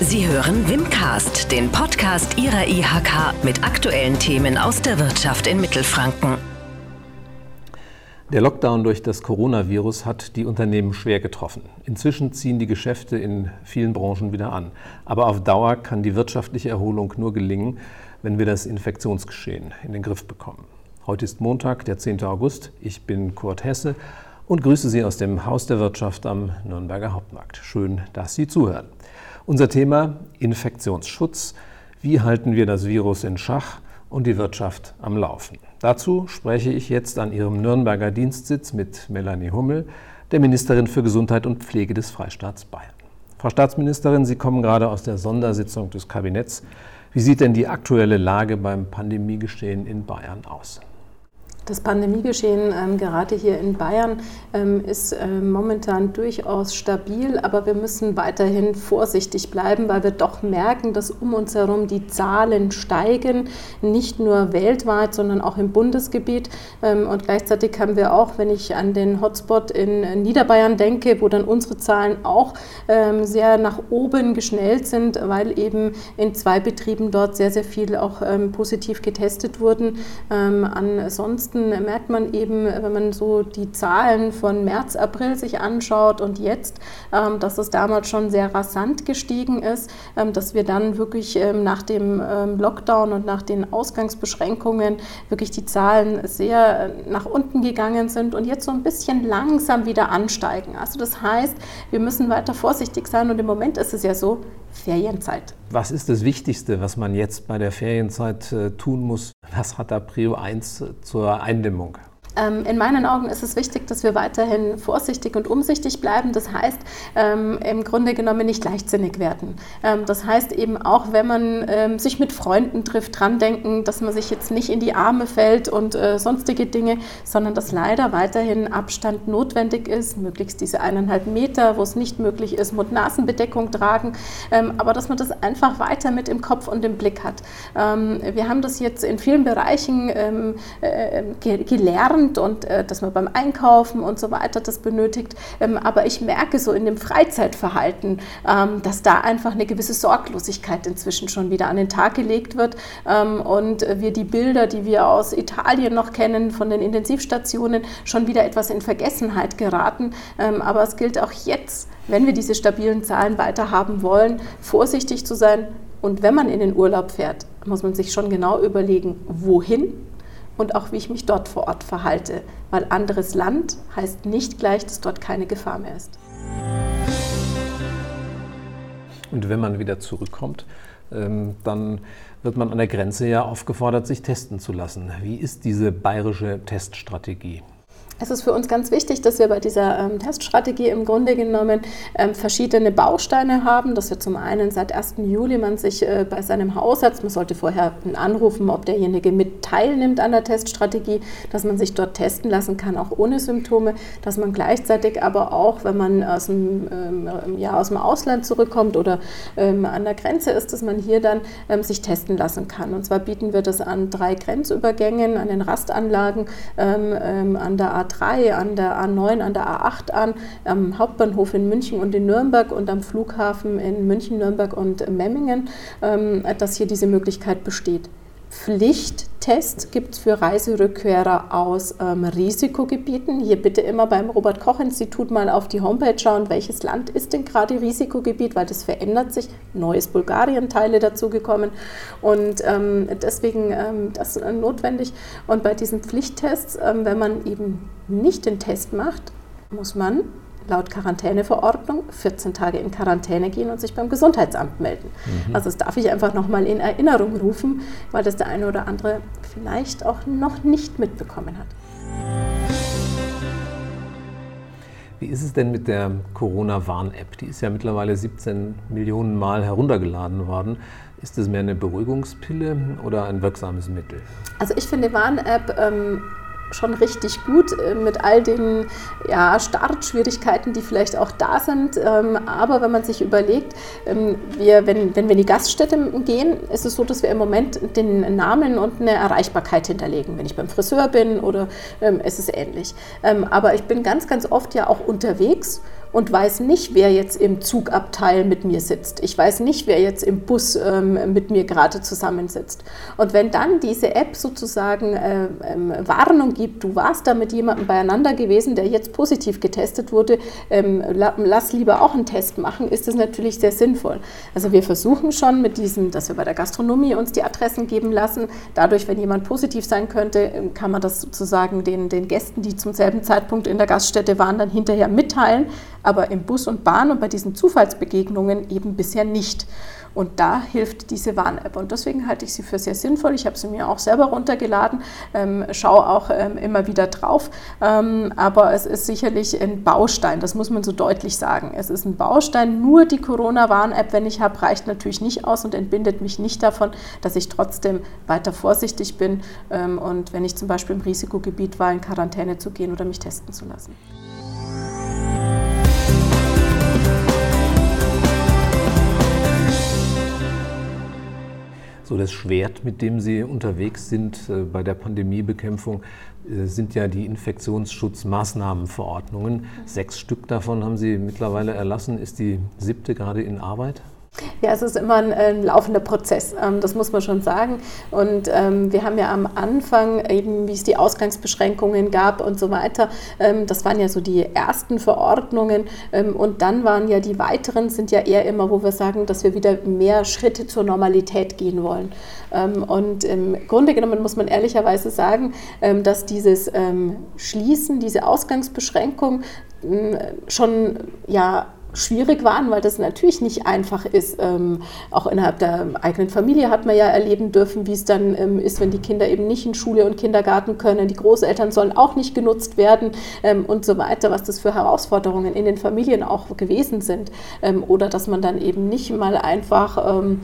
Sie hören Wimcast, den Podcast Ihrer IHK mit aktuellen Themen aus der Wirtschaft in Mittelfranken. Der Lockdown durch das Coronavirus hat die Unternehmen schwer getroffen. Inzwischen ziehen die Geschäfte in vielen Branchen wieder an. Aber auf Dauer kann die wirtschaftliche Erholung nur gelingen, wenn wir das Infektionsgeschehen in den Griff bekommen. Heute ist Montag, der 10. August. Ich bin Kurt Hesse und grüße Sie aus dem Haus der Wirtschaft am Nürnberger Hauptmarkt. Schön, dass Sie zuhören. Unser Thema Infektionsschutz. Wie halten wir das Virus in Schach und die Wirtschaft am Laufen? Dazu spreche ich jetzt an Ihrem Nürnberger Dienstsitz mit Melanie Hummel, der Ministerin für Gesundheit und Pflege des Freistaats Bayern. Frau Staatsministerin, Sie kommen gerade aus der Sondersitzung des Kabinetts. Wie sieht denn die aktuelle Lage beim Pandemiegeschehen in Bayern aus? Das Pandemiegeschehen ähm, gerade hier in Bayern ähm, ist äh, momentan durchaus stabil, aber wir müssen weiterhin vorsichtig bleiben, weil wir doch merken, dass um uns herum die Zahlen steigen, nicht nur weltweit, sondern auch im Bundesgebiet. Ähm, und gleichzeitig haben wir auch, wenn ich an den Hotspot in Niederbayern denke, wo dann unsere Zahlen auch ähm, sehr nach oben geschnellt sind, weil eben in zwei Betrieben dort sehr, sehr viel auch ähm, positiv getestet wurden. Ähm, ansonsten ansonsten merkt man eben, wenn man so die Zahlen von März, April sich anschaut und jetzt, ähm, dass es damals schon sehr rasant gestiegen ist, ähm, dass wir dann wirklich ähm, nach dem Lockdown und nach den Ausgangsbeschränkungen wirklich die Zahlen sehr nach unten gegangen sind und jetzt so ein bisschen langsam wieder ansteigen. Also das heißt, wir müssen weiter vorsichtig sein und im Moment ist es ja so, Ferienzeit. Was ist das Wichtigste, was man jetzt bei der Ferienzeit äh, tun muss? Was hat da Prio 1 zur Eindämmung? Ähm, in meinen Augen ist es wichtig, dass wir weiterhin vorsichtig und umsichtig bleiben. Das heißt, ähm, im Grunde genommen nicht leichtsinnig werden. Ähm, das heißt eben auch, wenn man sich mit Freunden trifft, dran denken, dass man sich jetzt nicht in die Arme fällt und äh, sonstige Dinge, sondern dass leider weiterhin Abstand notwendig ist, möglichst diese eineinhalb Meter, wo es nicht möglich ist, Mund-Nasen-Bedeckung tragen, aber dass man das einfach weiter mit im Kopf und im Blick hat. wir haben das jetzt in vielen Bereichen äh, gelernt, Hand und äh, dass man beim Einkaufen und so weiter das benötigt. Ähm, aber ich merke so in dem Freizeitverhalten, ähm, dass da einfach eine gewisse Sorglosigkeit inzwischen schon wieder an den Tag gelegt wird ähm, und wir die Bilder, die wir aus Italien noch kennen, von den Intensivstationen, schon wieder etwas in Vergessenheit geraten. Ähm, aber es gilt auch jetzt, wenn wir diese stabilen Zahlen weiter haben wollen, vorsichtig zu sein. Und wenn man in den Urlaub fährt, muss man sich schon genau überlegen, wohin und auch wie ich mich dort vor Ort verhalte, weil anderes Land heißt nicht gleich, dass dort keine Gefahr mehr ist. Und wenn man wieder zurückkommt, ähm, dann wird man an der Grenze ja aufgefordert, sich testen zu lassen. Wie ist diese bayerische Teststrategie? Es ist für uns ganz wichtig, dass wir bei dieser ähm, Teststrategie im Grunde genommen ähm, verschiedene Bausteine haben, dass wir zum einen seit 1. Juli man sich äh, bei seinem Hausarzt, man sollte vorher anrufen, ob derjenige mit teilnimmt an der Teststrategie, dass man sich dort testen lassen kann, auch ohne Symptome, dass man gleichzeitig aber auch, wenn man aus dem, ähm, ja, aus dem Ausland zurückkommt oder ähm, an der Grenze ist, dass man hier dann ähm, sich testen lassen kann. Und zwar bieten wir das an drei Grenzübergängen, an den Rastanlagen, ähm, an der A3, an der A9, an der A8 an, am Hauptbahnhof in München und in Nürnberg und am Flughafen in München, Nürnberg und Memmingen, ähm, dass hier diese Möglichkeit besteht. Pflichttest gibt es für Reiserückkehrer aus ähm, Risikogebieten. Hier bitte immer beim Robert-Koch-Institut mal auf die Homepage schauen, welches Land ist denn gerade Risikogebiet, weil das verändert sich. Neues Bulgarien-Teile dazugekommen und ähm, deswegen ähm, das ist notwendig. Und bei diesen Pflichttests, ähm, wenn man eben nicht den Test macht, muss man laut Quarantäneverordnung 14 Tage in Quarantäne gehen und sich beim Gesundheitsamt melden. Mhm. Also das darf ich einfach nochmal in Erinnerung rufen, weil das der eine oder andere vielleicht auch noch nicht mitbekommen hat. Wie ist es denn mit der Corona-Warn-App? Die ist ja mittlerweile 17 Millionen Mal heruntergeladen worden. Ist das mehr eine Beruhigungspille oder ein wirksames Mittel? Also ich finde Warn-App ähm, schon richtig gut äh, mit all den ja, Startschwierigkeiten, die vielleicht auch da sind. Ähm, aber wenn man sich überlegt, ähm, wir, wenn, wenn wir in die Gaststätte gehen, ist es so, dass wir im Moment den Namen und eine Erreichbarkeit hinterlegen. Wenn ich beim Friseur bin oder ähm, ist es ähnlich. aber ich bin ganz, ganz oft ja auch unterwegs und weiß nicht, wer jetzt im Zugabteil mit mir sitzt. Ich weiß nicht, wer jetzt im Bus ähm, mit mir gerade zusammensitzt. Und wenn dann diese App sozusagen äh, ähm, Warnung gibt, du warst da mit jemandem beieinander gewesen, der jetzt positiv getestet wurde, ähm, lass lieber auch einen Test machen, ist das natürlich sehr sinnvoll. Also wir versuchen schon mit diesem, dass wir bei der Gastronomie uns die Adressen geben lassen. Dadurch, wenn jemand positiv sein könnte, ähm, kann man das sozusagen den, den Gästen, die zum selben Zeitpunkt in der Gaststätte waren, dann hinterher mitteilen aber im Bus und Bahn und bei diesen Zufallsbegegnungen eben bisher nicht. Und da hilft diese Warn-App. Und deswegen halte ich sie für sehr sinnvoll. Ich habe sie mir auch selber runtergeladen, ähm, schaue auch ähm, immer wieder drauf. Ähm, aber es ist sicherlich ein Baustein, das muss man so deutlich sagen. Es ist ein Baustein. Nur die Corona-Warn-App, wenn ich habe, reicht natürlich nicht aus und entbindet mich nicht davon, dass ich trotzdem weiter vorsichtig bin. Ähm, und wenn ich zum Beispiel im Risikogebiet war, in Quarantäne zu gehen oder mich testen zu lassen. So das Schwert, mit dem Sie unterwegs sind äh, bei der Pandemiebekämpfung, äh, sind ja die Infektionsschutzmaßnahmenverordnungen. Sechs Stück davon haben Sie mittlerweile erlassen. Ist die siebte gerade in Arbeit? Ja, es ist immer ein, ein laufender Prozess, ähm, das muss man schon sagen. Und ähm, wir haben ja am Anfang, eben wie es die Ausgangsbeschränkungen gab und so weiter, ähm, das waren ja so die ersten Verordnungen. Ähm, und dann waren ja die weiteren, sind ja eher immer, wo wir sagen, dass wir wieder mehr Schritte zur Normalität gehen wollen. Ähm, und im Grunde genommen muss man ehrlicherweise sagen, ähm, dass dieses Schließen, diese Ausgangsbeschränkung schon ja schwierig waren, weil das natürlich nicht einfach ist. Ähm, auch innerhalb der eigenen Familie hat man ja erleben dürfen, wie es dann ähm, ist, wenn die Kinder eben nicht in Schule und Kindergarten können. Die Großeltern sollen auch nicht genutzt werden ähm, und so weiter, was das für Herausforderungen in den Familien auch gewesen sind. Ähm, oder dass man dann eben nicht mal einfach ähm,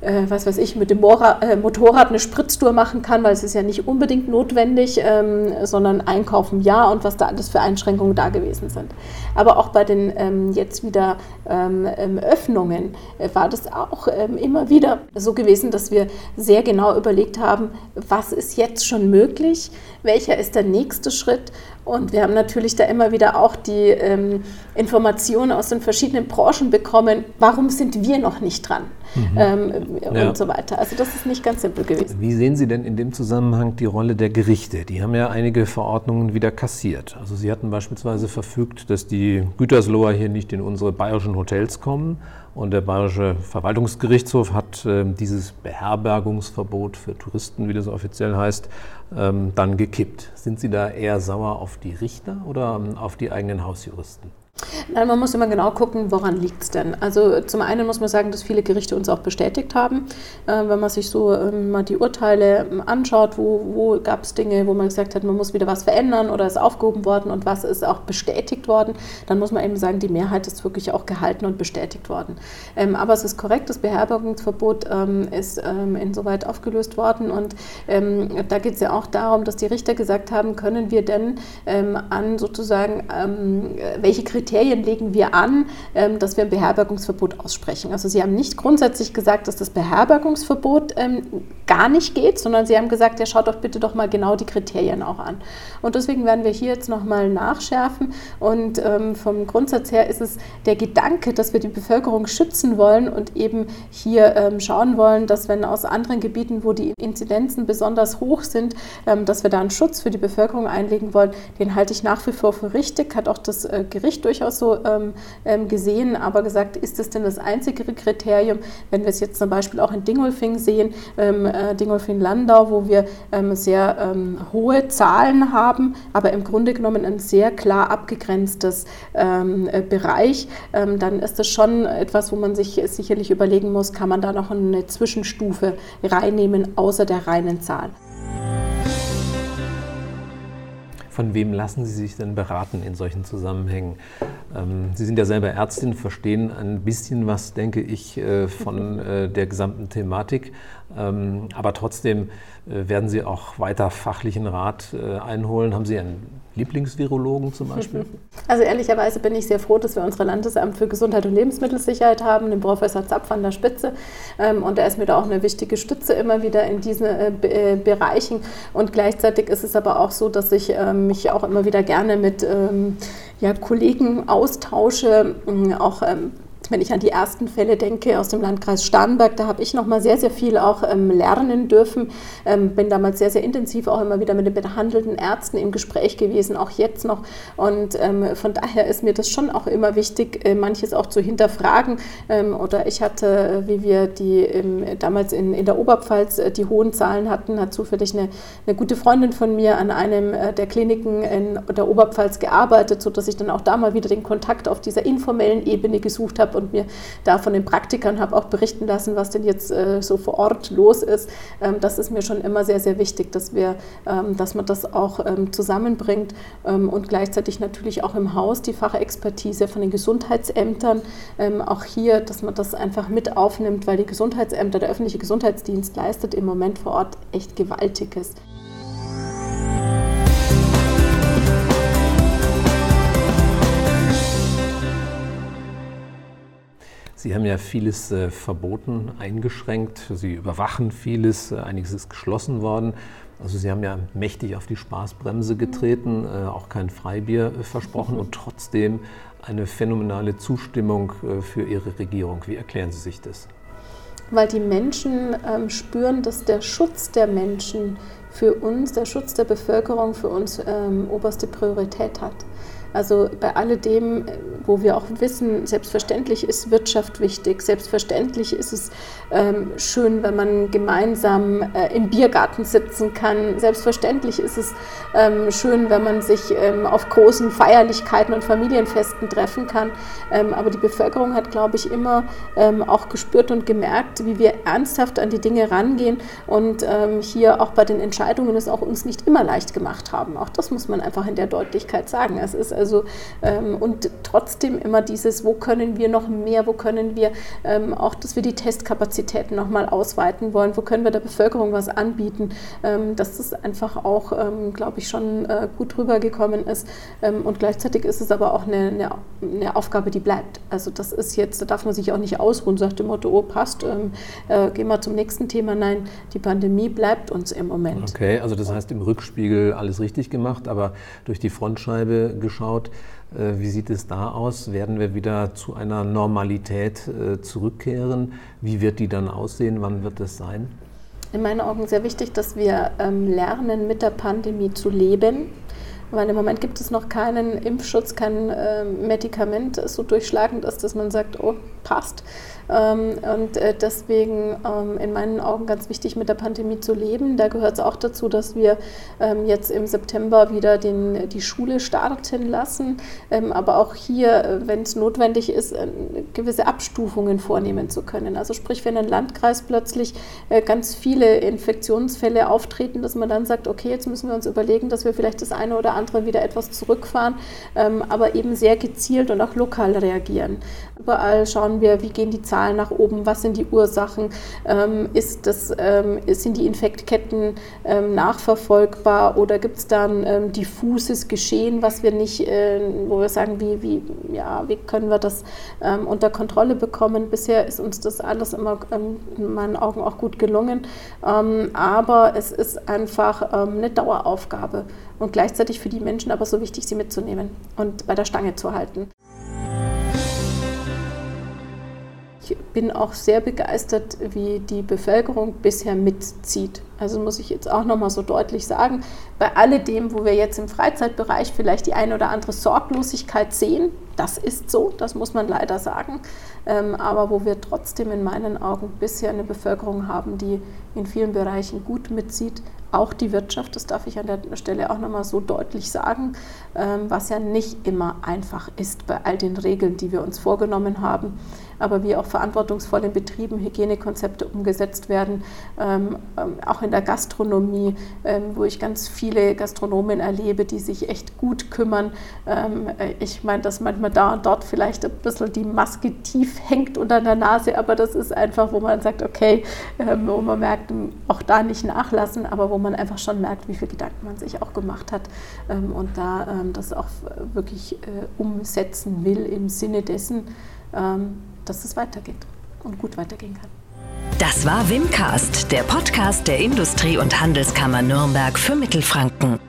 äh, was weiß ich, mit dem Mora äh, Motorrad eine Spritztour machen kann, weil es ist ja nicht unbedingt notwendig, ähm, sondern einkaufen ja und was da alles für Einschränkungen da gewesen sind. Aber auch bei den ähm, jetzt wieder ähm, ähm Öffnungen äh, war das auch ähm, immer wieder so gewesen, dass wir sehr genau überlegt haben, was ist jetzt schon möglich, welcher ist der nächste Schritt und wir haben natürlich da immer wieder auch die ähm, Informationen aus den verschiedenen Branchen bekommen, warum sind wir noch nicht dran mhm. ähm, ja. und so weiter. Also das ist nicht ganz simpel gewesen. Wie sehen Sie denn in dem Zusammenhang die Rolle der Gerichte? Die haben ja einige Verordnungen wieder kassiert. Also Sie hatten beispielsweise verfügt, dass die Gütersloher hier nicht in unsere bayerischen Hotels kommen. Und der Bayerische Verwaltungsgerichtshof hat äh, dieses Beherbergungsverbot für Touristen, wie das offiziell heißt, ähm, dann gekippt. Sind Sie da eher sauer auf die Richter oder ähm, auf die eigenen Hausjuristen? Nein, man muss immer genau gucken, woran liegt es denn. Also zum einen muss man sagen, dass viele Gerichte uns auch bestätigt haben. Äh, wenn man sich so ähm, mal die Urteile ähm, anschaut, wo, wo gab es Dinge, wo man gesagt hat, man muss wieder was verändern oder ist aufgehoben worden und was ist auch bestätigt worden, dann muss man eben sagen, die Mehrheit ist wirklich auch gehalten und bestätigt worden. Ähm, aber es ist korrekt, das Beherbergungsverbot ähm, ist ähm, insoweit aufgelöst worden und ähm, da geht es ja auch darum, dass die Richter gesagt haben, können wir denn an sozusagen, welche Kriterien Kriterien legen wir an, ähm, dass wir ein Beherbergungsverbot aussprechen. Also Sie haben nicht grundsätzlich gesagt, dass das Beherbergungsverbot ähm, gar nicht geht, sondern Sie haben gesagt, ja, schaut doch bitte doch mal genau die Kriterien auch an. Und deswegen werden wir hier jetzt nochmal nachschärfen. Und ähm, vom Grundsatz her ist es der Gedanke, dass wir die Bevölkerung schützen wollen und eben hier schauen wollen, dass wenn aus anderen Gebieten, wo die Inzidenzen besonders hoch sind, dass wir da einen Schutz für die Bevölkerung einlegen wollen, den halte ich nach wie vor für richtig, hat auch das äh, Gericht durchaus so ähm, ähm, gesehen, aber gesagt, ist das denn das einzige Kriterium, wenn wir es jetzt zum Beispiel auch in Dingolfing sehen, ähm, äh, Dingolfing-Landau, wo wir ähm, sehr ähm, hohe Zahlen haben, aber im Grunde genommen ein sehr klar abgegrenztes ähm, äh, Bereich, dann ist das schon etwas, wo man sich sicherlich überlegen muss, kann man da noch eine Zwischenstufe reinnehmen, außer der reinen Zahl. Von wem lassen Sie sich denn beraten in solchen Zusammenhängen? Ähm, Sie sind ja selber Ärztin, verstehen ein bisschen was, denke ich, äh, von äh, der gesamten Thematik. Ähm, aber trotzdem äh, werden Sie auch weiter fachlichen Rat einholen. Haben Sie ein Lieblingsvirologen zum Beispiel? Also ehrlicherweise bin ich sehr froh, dass wir unser Landesamt für Gesundheit und Lebensmittelsicherheit haben, den Professor Zapf an der Spitze. Ähm, und er ist mir da auch eine wichtige Stütze immer wieder in diesen äh, äh, Bereichen. Und gleichzeitig ist es aber auch so, dass ich ähm, mich auch immer wieder gerne mit ja, Kollegen austausche, auch wenn ich an die ersten Fälle denke aus dem Landkreis Starnberg, da habe ich noch mal sehr, sehr viel auch ähm, lernen dürfen. Ähm, bin damals sehr, sehr intensiv auch immer wieder mit den behandelten Ärzten im Gespräch gewesen, auch jetzt noch. Und ähm, von daher ist mir das schon auch immer wichtig, äh, manches auch zu hinterfragen. Ähm, oder ich hatte, wie wir die damals in, in der Oberpfalz äh, die hohen Zahlen hatten, hat zufällig eine, eine gute Freundin von mir an einem äh, der Kliniken in der Oberpfalz gearbeitet, sodass ich dann auch da mal wieder den Kontakt auf dieser informellen Ebene gesucht habe und mir da von den Praktikern habe auch berichten lassen, was denn jetzt äh, so vor Ort los ist. Ähm, das ist mir schon immer sehr, sehr wichtig, dass, wir, ähm, dass man das auch ähm, zusammenbringt ähm, und gleichzeitig natürlich auch im Haus die Fachexpertise von den Gesundheitsämtern, ähm, auch hier, dass man das einfach mit aufnimmt, weil die Gesundheitsämter, der öffentliche Gesundheitsdienst leistet im Moment vor Ort echt Gewaltiges. Sie haben ja vieles äh, verboten, eingeschränkt. Sie überwachen vieles. Äh, einiges ist geschlossen worden. Also Sie haben ja mächtig auf die Spaßbremse getreten, äh, auch kein Freibier äh, versprochen und trotzdem eine phänomenale Zustimmung äh, für Ihre Regierung. Wie erklären Sie sich das? Weil die Menschen ähm, spüren, dass der Schutz der Menschen für uns, der Schutz der Bevölkerung für uns ähm, oberste Priorität hat. Also bei alledem, wo wir auch wissen, selbstverständlich ist Wirtschaft wichtig, selbstverständlich ist es ähm, schön, wenn man gemeinsam äh, im Biergarten sitzen kann, selbstverständlich ist es ähm, schön, wenn man sich ähm, auf großen Feierlichkeiten und Familienfesten treffen kann. Ähm, aber die Bevölkerung hat, glaube ich, immer ähm, auch gespürt und gemerkt, wie wir ernsthaft an die Dinge rangehen und ähm, hier auch bei den Entscheidungen es auch uns nicht immer leicht gemacht haben. Auch das muss man einfach in der Deutlichkeit sagen. Es ist also, ähm, und trotzdem immer dieses, wo können wir noch mehr, wo können wir ähm, auch, dass wir die Testkapazitäten nochmal ausweiten wollen, wo können wir der Bevölkerung was anbieten, ähm, dass das einfach auch, ähm, glaube ich, schon äh, gut rübergekommen ist. Ähm, und gleichzeitig ist es aber auch eine, eine, eine, Aufgabe, die bleibt. Also das ist jetzt, da darf man sich auch nicht ausruhen, sagt dem Motto, oh passt, ähm, äh, gehen wir zum nächsten Thema. Nein, die Pandemie bleibt uns im Moment. Okay, also das heißt im Rückspiegel alles richtig gemacht, aber durch die Frontscheibe geschaut anschaut, äh, wie sieht es da aus? Werden wir wieder zu einer Normalität äh, zurückkehren? Wie wird die dann aussehen? Wann wird es sein? In meinen Augen sehr wichtig, dass wir ähm, lernen, mit der Pandemie zu leben. Weil im Moment gibt es noch keinen Impfschutz, kein äh, Medikament, so durchschlagend ist, dass man sagt, oh, passt. Ähm, und äh, deswegen ähm, in meinen Augen ganz wichtig, mit der Pandemie zu leben. Da gehört es auch dazu, dass wir ähm, jetzt im September wieder den, die Schule starten lassen, aber auch hier, äh, wenn es notwendig ist, äh, gewisse Abstufungen vornehmen zu können. Also sprich, wenn ein Landkreis plötzlich ganz viele Infektionsfälle auftreten, dass man dann sagt, okay, jetzt müssen wir uns überlegen, dass wir vielleicht das eine oder andere wieder etwas zurückfahren, aber eben sehr gezielt und auch lokal reagieren. Überall schauen wir, wie gehen die Zahlen nach oben, was sind die Ursachen, ähm, ist das, ähm, sind die Infektketten ähm, nachverfolgbar oder gibt es da ein ähm, diffuses Geschehen, was wir nicht, äh, wo wir sagen, wie, wie, ja, wie können wir das ähm, unter Kontrolle bekommen. Bisher ist uns das alles immer ähm, in meinen Augen auch gut gelungen, aber es ist einfach eine Daueraufgabe und gleichzeitig für die Menschen aber so wichtig, sie mitzunehmen und bei der Stange zu halten. bin auch sehr begeistert, wie die Bevölkerung bisher mitzieht. Also muss ich jetzt auch nochmal so deutlich sagen, bei alledem, wo wir jetzt im Freizeitbereich vielleicht die eine oder andere Sorglosigkeit sehen, das ist so, das muss man leider sagen, ähm, aber wo wir trotzdem in meinen Augen bisher eine Bevölkerung haben, die in vielen Bereichen gut mitzieht, auch die Wirtschaft, das darf ich an der Stelle auch nochmal so deutlich sagen, ähm, was ja nicht immer einfach ist bei all den Regeln, die wir uns vorgenommen haben aber wie auch verantwortungsvoll in Betrieben Hygienekonzepte umgesetzt werden, ähm, ähm, auch in der Gastronomie, ähm, wo ich ganz viele Gastronomen erlebe, die sich echt gut kümmern. Ähm, äh, ich meine, dass manchmal da und dort vielleicht ein bisschen die Maske tief hängt unter der Nase, aber das ist einfach, wo man sagt, okay, ähm, wo man merkt, auch da nicht nachlassen, aber wo man einfach schon merkt, wie viel Gedanken man sich auch gemacht hat und da das auch wirklich äh, umsetzen will im Sinne dessen, dass es weitergeht und gut weitergehen kann. Das war Wimcast, der Podcast der Industrie- und Handelskammer Nürnberg für Mittelfranken.